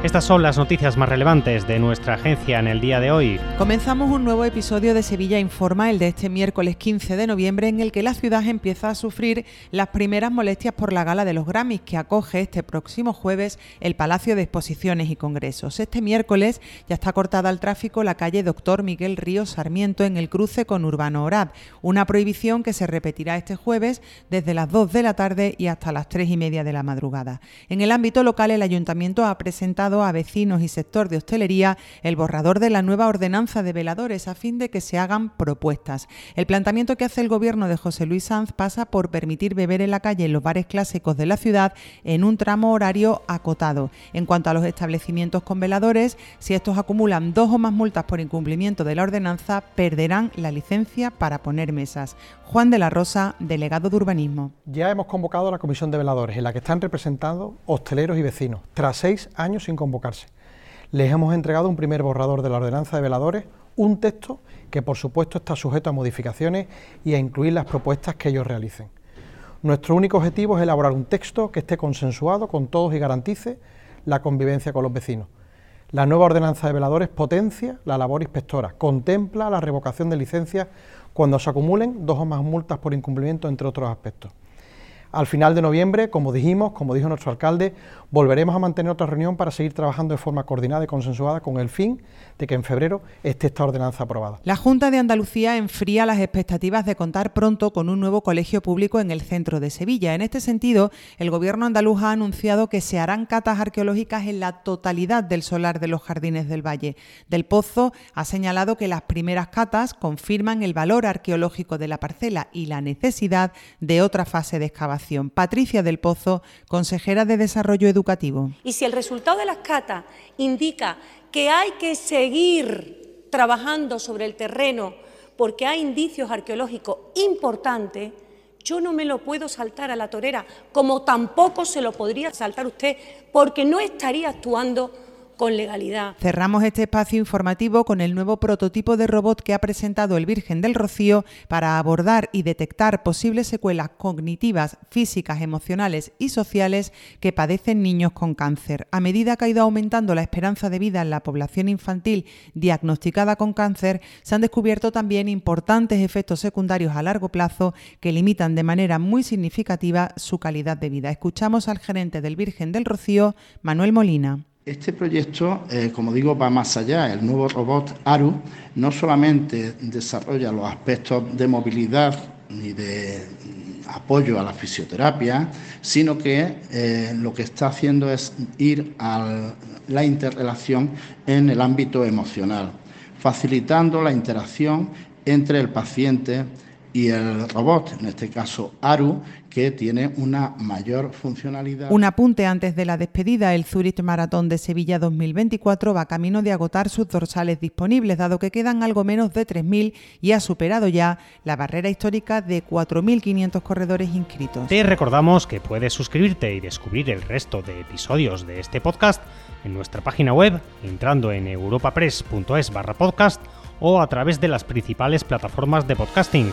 Estas son las noticias más relevantes de nuestra agencia en el día de hoy. Comenzamos un nuevo episodio de Sevilla Informa, el de este miércoles 15 de noviembre, en el que la ciudad empieza a sufrir las primeras molestias por la gala de los Grammys que acoge este próximo jueves el Palacio de Exposiciones y Congresos. Este miércoles ya está cortada al tráfico la calle Doctor Miguel Ríos Sarmiento en el cruce con Urbano Orad, una prohibición que se repetirá este jueves desde las 2 de la tarde y hasta las 3 y media de la madrugada. En el ámbito local, el ayuntamiento ha presentado a vecinos y sector de hostelería el borrador de la nueva ordenanza de veladores a fin de que se hagan propuestas. El planteamiento que hace el gobierno de José Luis Sanz pasa por permitir beber en la calle en los bares clásicos de la ciudad en un tramo horario acotado. En cuanto a los establecimientos con veladores, si estos acumulan dos o más multas por incumplimiento de la ordenanza, perderán la licencia para poner mesas. Juan de la Rosa, delegado de urbanismo. Ya hemos convocado a la comisión de veladores, en la que están representados hosteleros y vecinos, tras seis años sin convocarse. Les hemos entregado un primer borrador de la ordenanza de veladores, un texto que por supuesto está sujeto a modificaciones y a incluir las propuestas que ellos realicen. Nuestro único objetivo es elaborar un texto que esté consensuado con todos y garantice la convivencia con los vecinos. La nueva ordenanza de veladores potencia la labor inspectora, contempla la revocación de licencias cuando se acumulen dos o más multas por incumplimiento, entre otros aspectos. Al final de noviembre, como dijimos, como dijo nuestro alcalde, volveremos a mantener otra reunión para seguir trabajando de forma coordinada y consensuada con el fin de que en febrero esté esta ordenanza aprobada. La Junta de Andalucía enfría las expectativas de contar pronto con un nuevo colegio público en el centro de Sevilla. En este sentido, el Gobierno andaluz ha anunciado que se harán catas arqueológicas en la totalidad del solar de los Jardines del Valle. Del Pozo ha señalado que las primeras catas confirman el valor arqueológico de la parcela y la necesidad de otra fase de excavación. Patricia del Pozo, consejera de Desarrollo Educativo. Y si el resultado de las catas indica que hay que seguir trabajando sobre el terreno porque hay indicios arqueológicos importantes, yo no me lo puedo saltar a la torera, como tampoco se lo podría saltar usted, porque no estaría actuando con legalidad. Cerramos este espacio informativo con el nuevo prototipo de robot que ha presentado el Virgen del Rocío para abordar y detectar posibles secuelas cognitivas, físicas, emocionales y sociales que padecen niños con cáncer. A medida que ha ido aumentando la esperanza de vida en la población infantil diagnosticada con cáncer, se han descubierto también importantes efectos secundarios a largo plazo que limitan de manera muy significativa su calidad de vida. Escuchamos al gerente del Virgen del Rocío, Manuel Molina. Este proyecto, eh, como digo, va más allá. El nuevo robot ARU no solamente desarrolla los aspectos de movilidad y de mm, apoyo a la fisioterapia, sino que eh, lo que está haciendo es ir a la interrelación en el ámbito emocional, facilitando la interacción entre el paciente y el robot, en este caso ARU, que tiene una mayor funcionalidad. Un apunte antes de la despedida, el Zurich Maratón de Sevilla 2024 va camino de agotar sus dorsales disponibles, dado que quedan algo menos de 3.000 y ha superado ya la barrera histórica de 4.500 corredores inscritos. Te recordamos que puedes suscribirte y descubrir el resto de episodios de este podcast en nuestra página web, entrando en europapress.es barra podcast o a través de las principales plataformas de podcasting